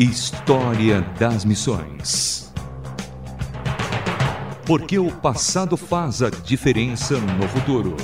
História das Missões. Porque o passado faz a diferença no futuro.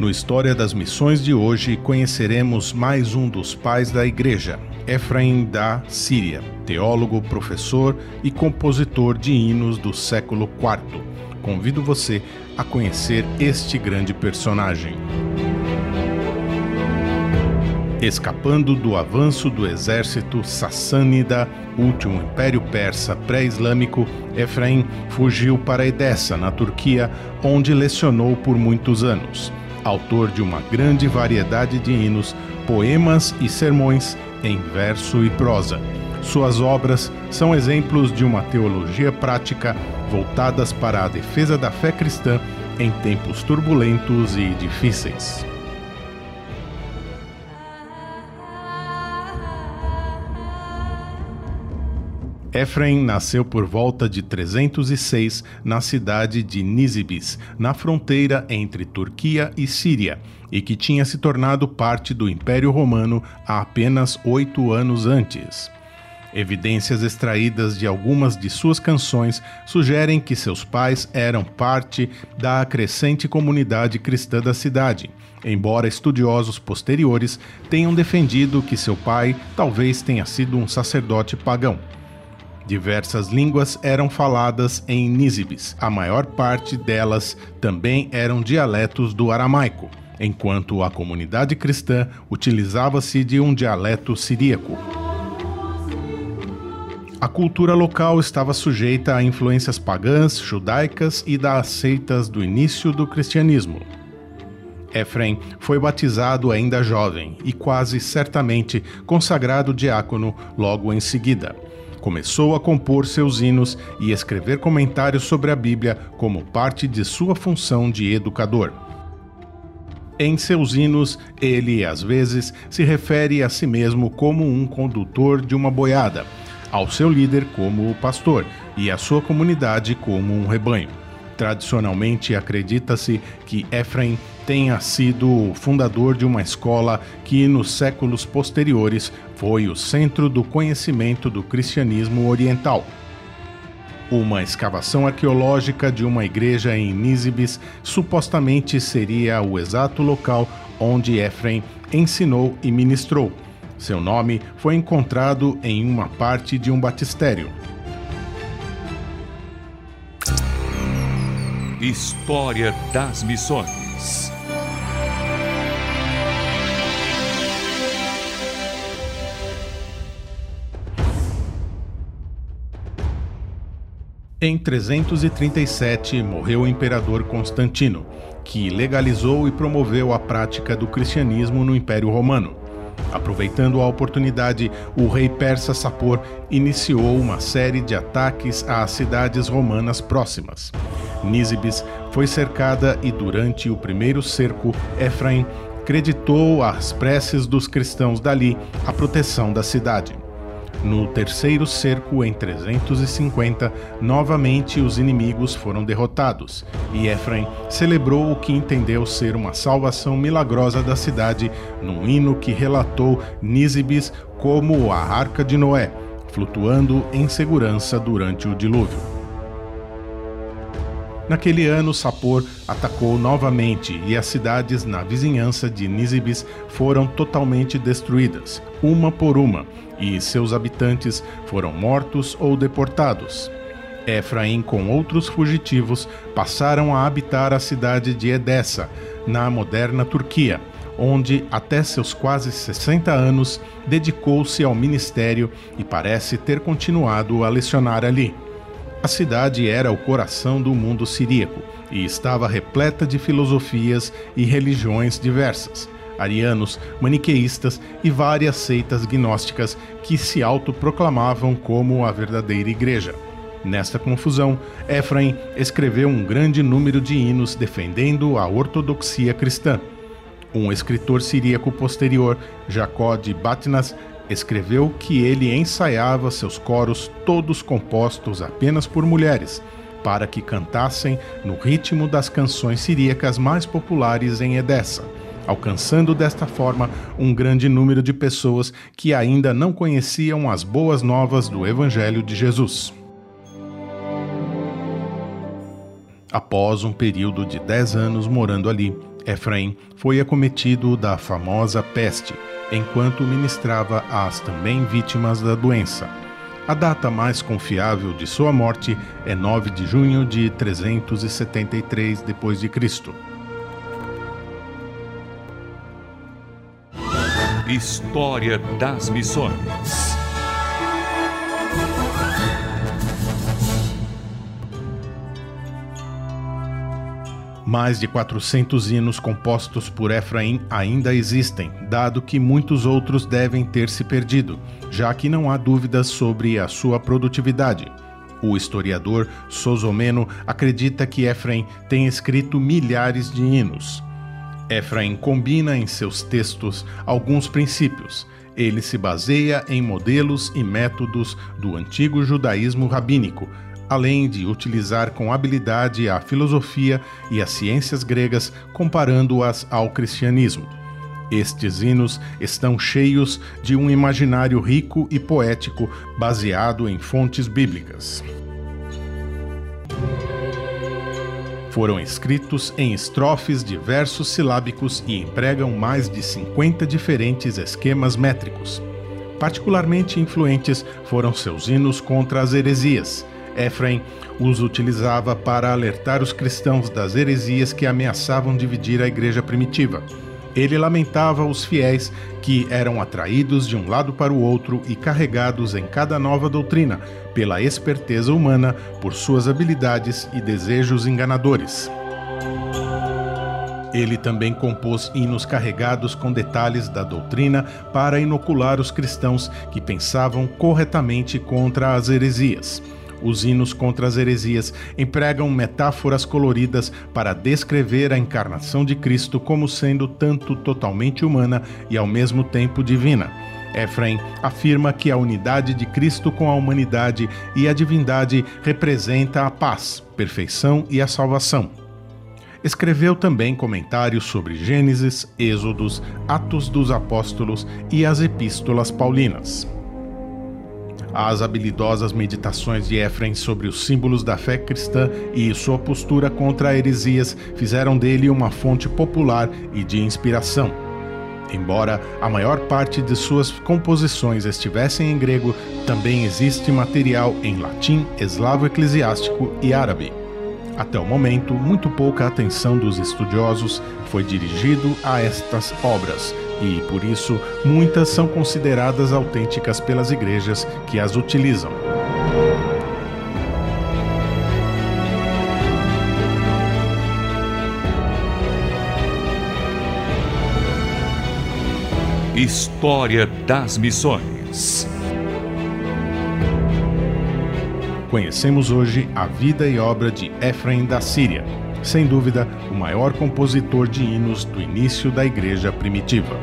No História das Missões de hoje, conheceremos mais um dos pais da Igreja, Efraim da Síria, teólogo, professor e compositor de hinos do século IV. Convido você a conhecer este grande personagem. Escapando do avanço do exército sassânida, último império persa pré-islâmico, Efraim fugiu para Edessa, na Turquia, onde lecionou por muitos anos autor de uma grande variedade de hinos, poemas e sermões em verso e prosa. Suas obras são exemplos de uma teologia prática voltadas para a defesa da fé cristã em tempos turbulentos e difíceis. Efraim nasceu por volta de 306 na cidade de Nísibis, na fronteira entre Turquia e Síria, e que tinha se tornado parte do Império Romano há apenas oito anos antes. Evidências extraídas de algumas de suas canções sugerem que seus pais eram parte da crescente comunidade cristã da cidade, embora estudiosos posteriores tenham defendido que seu pai talvez tenha sido um sacerdote pagão. Diversas línguas eram faladas em Nísibis. A maior parte delas também eram dialetos do aramaico, enquanto a comunidade cristã utilizava-se de um dialeto siríaco. A cultura local estava sujeita a influências pagãs, judaicas e das seitas do início do cristianismo. Efrem foi batizado ainda jovem e quase certamente consagrado diácono logo em seguida começou a compor seus hinos e escrever comentários sobre a Bíblia como parte de sua função de educador. Em seus hinos, ele às vezes se refere a si mesmo como um condutor de uma boiada, ao seu líder como o pastor e à sua comunidade como um rebanho. Tradicionalmente acredita-se que Efraim tenha sido o fundador de uma escola que, nos séculos posteriores, foi o centro do conhecimento do cristianismo oriental. Uma escavação arqueológica de uma igreja em Nísibis supostamente seria o exato local onde Efraim ensinou e ministrou. Seu nome foi encontrado em uma parte de um batistério. História das Missões. Em 337 morreu o imperador Constantino, que legalizou e promoveu a prática do cristianismo no Império Romano. Aproveitando a oportunidade, o rei persa Sapor iniciou uma série de ataques às cidades romanas próximas. Nísibis foi cercada e durante o primeiro cerco, Efraim creditou às preces dos cristãos dali a proteção da cidade. No terceiro cerco, em 350, novamente os inimigos foram derrotados, e Efraim celebrou o que entendeu ser uma salvação milagrosa da cidade num hino que relatou Nísibis como a Arca de Noé, flutuando em segurança durante o dilúvio. Naquele ano, Sapor atacou novamente e as cidades na vizinhança de Nísibis foram totalmente destruídas, uma por uma, e seus habitantes foram mortos ou deportados. Efraim, com outros fugitivos, passaram a habitar a cidade de Edessa, na moderna Turquia, onde, até seus quase 60 anos, dedicou-se ao ministério e parece ter continuado a lecionar ali. A cidade era o coração do mundo siríaco e estava repleta de filosofias e religiões diversas, arianos, maniqueístas e várias seitas gnósticas que se autoproclamavam como a verdadeira igreja. Nesta confusão, Efraim escreveu um grande número de hinos defendendo a ortodoxia cristã. Um escritor siríaco posterior, Jacó de Batnas, escreveu que ele ensaiava seus coros todos compostos apenas por mulheres, para que cantassem no ritmo das canções siríacas mais populares em Edessa, alcançando desta forma um grande número de pessoas que ainda não conheciam as boas novas do Evangelho de Jesus. Após um período de dez anos morando ali, Efraim foi acometido da famosa peste, enquanto ministrava às também vítimas da doença. A data mais confiável de sua morte é 9 de junho de 373 d.C. História das Missões Mais de 400 hinos compostos por Efraim ainda existem, dado que muitos outros devem ter se perdido, já que não há dúvidas sobre a sua produtividade. O historiador Sosomeno acredita que Efraim tem escrito milhares de hinos. Efraim combina em seus textos alguns princípios. Ele se baseia em modelos e métodos do antigo judaísmo rabínico, além de utilizar com habilidade a filosofia e as ciências gregas, comparando-as ao cristianismo. Estes hinos estão cheios de um imaginário rico e poético baseado em fontes bíblicas. Foram escritos em estrofes de versos silábicos e empregam mais de 50 diferentes esquemas métricos. Particularmente influentes foram seus hinos contra as heresias, Efraim os utilizava para alertar os cristãos das heresias que ameaçavam dividir a igreja primitiva. Ele lamentava os fiéis que eram atraídos de um lado para o outro e carregados em cada nova doutrina pela esperteza humana, por suas habilidades e desejos enganadores. Ele também compôs hinos carregados com detalhes da doutrina para inocular os cristãos que pensavam corretamente contra as heresias. Os hinos contra as heresias empregam metáforas coloridas para descrever a encarnação de Cristo como sendo tanto totalmente humana e ao mesmo tempo divina. Efraim afirma que a unidade de Cristo com a humanidade e a divindade representa a paz, perfeição e a salvação. Escreveu também comentários sobre Gênesis, Êxodos, Atos dos Apóstolos e as Epístolas Paulinas. As habilidosas meditações de Efraim sobre os símbolos da fé cristã e sua postura contra heresias fizeram dele uma fonte popular e de inspiração. Embora a maior parte de suas composições estivessem em grego, também existe material em latim, eslavo eclesiástico e árabe. Até o momento, muito pouca atenção dos estudiosos foi dirigido a estas obras, e, por isso, muitas são consideradas autênticas pelas igrejas que as utilizam. História das Missões Conhecemos hoje a vida e obra de Efraim da Síria sem dúvida, o maior compositor de hinos do início da igreja primitiva.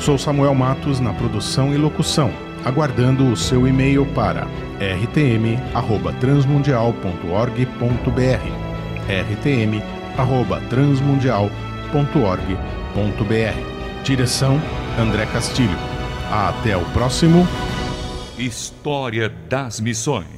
Sou Samuel Matos na produção e locução, aguardando o seu e-mail para rtm@transmundial.org.br. rtm@transmundial.org.br. Direção André Castilho. Até o próximo História das Missões.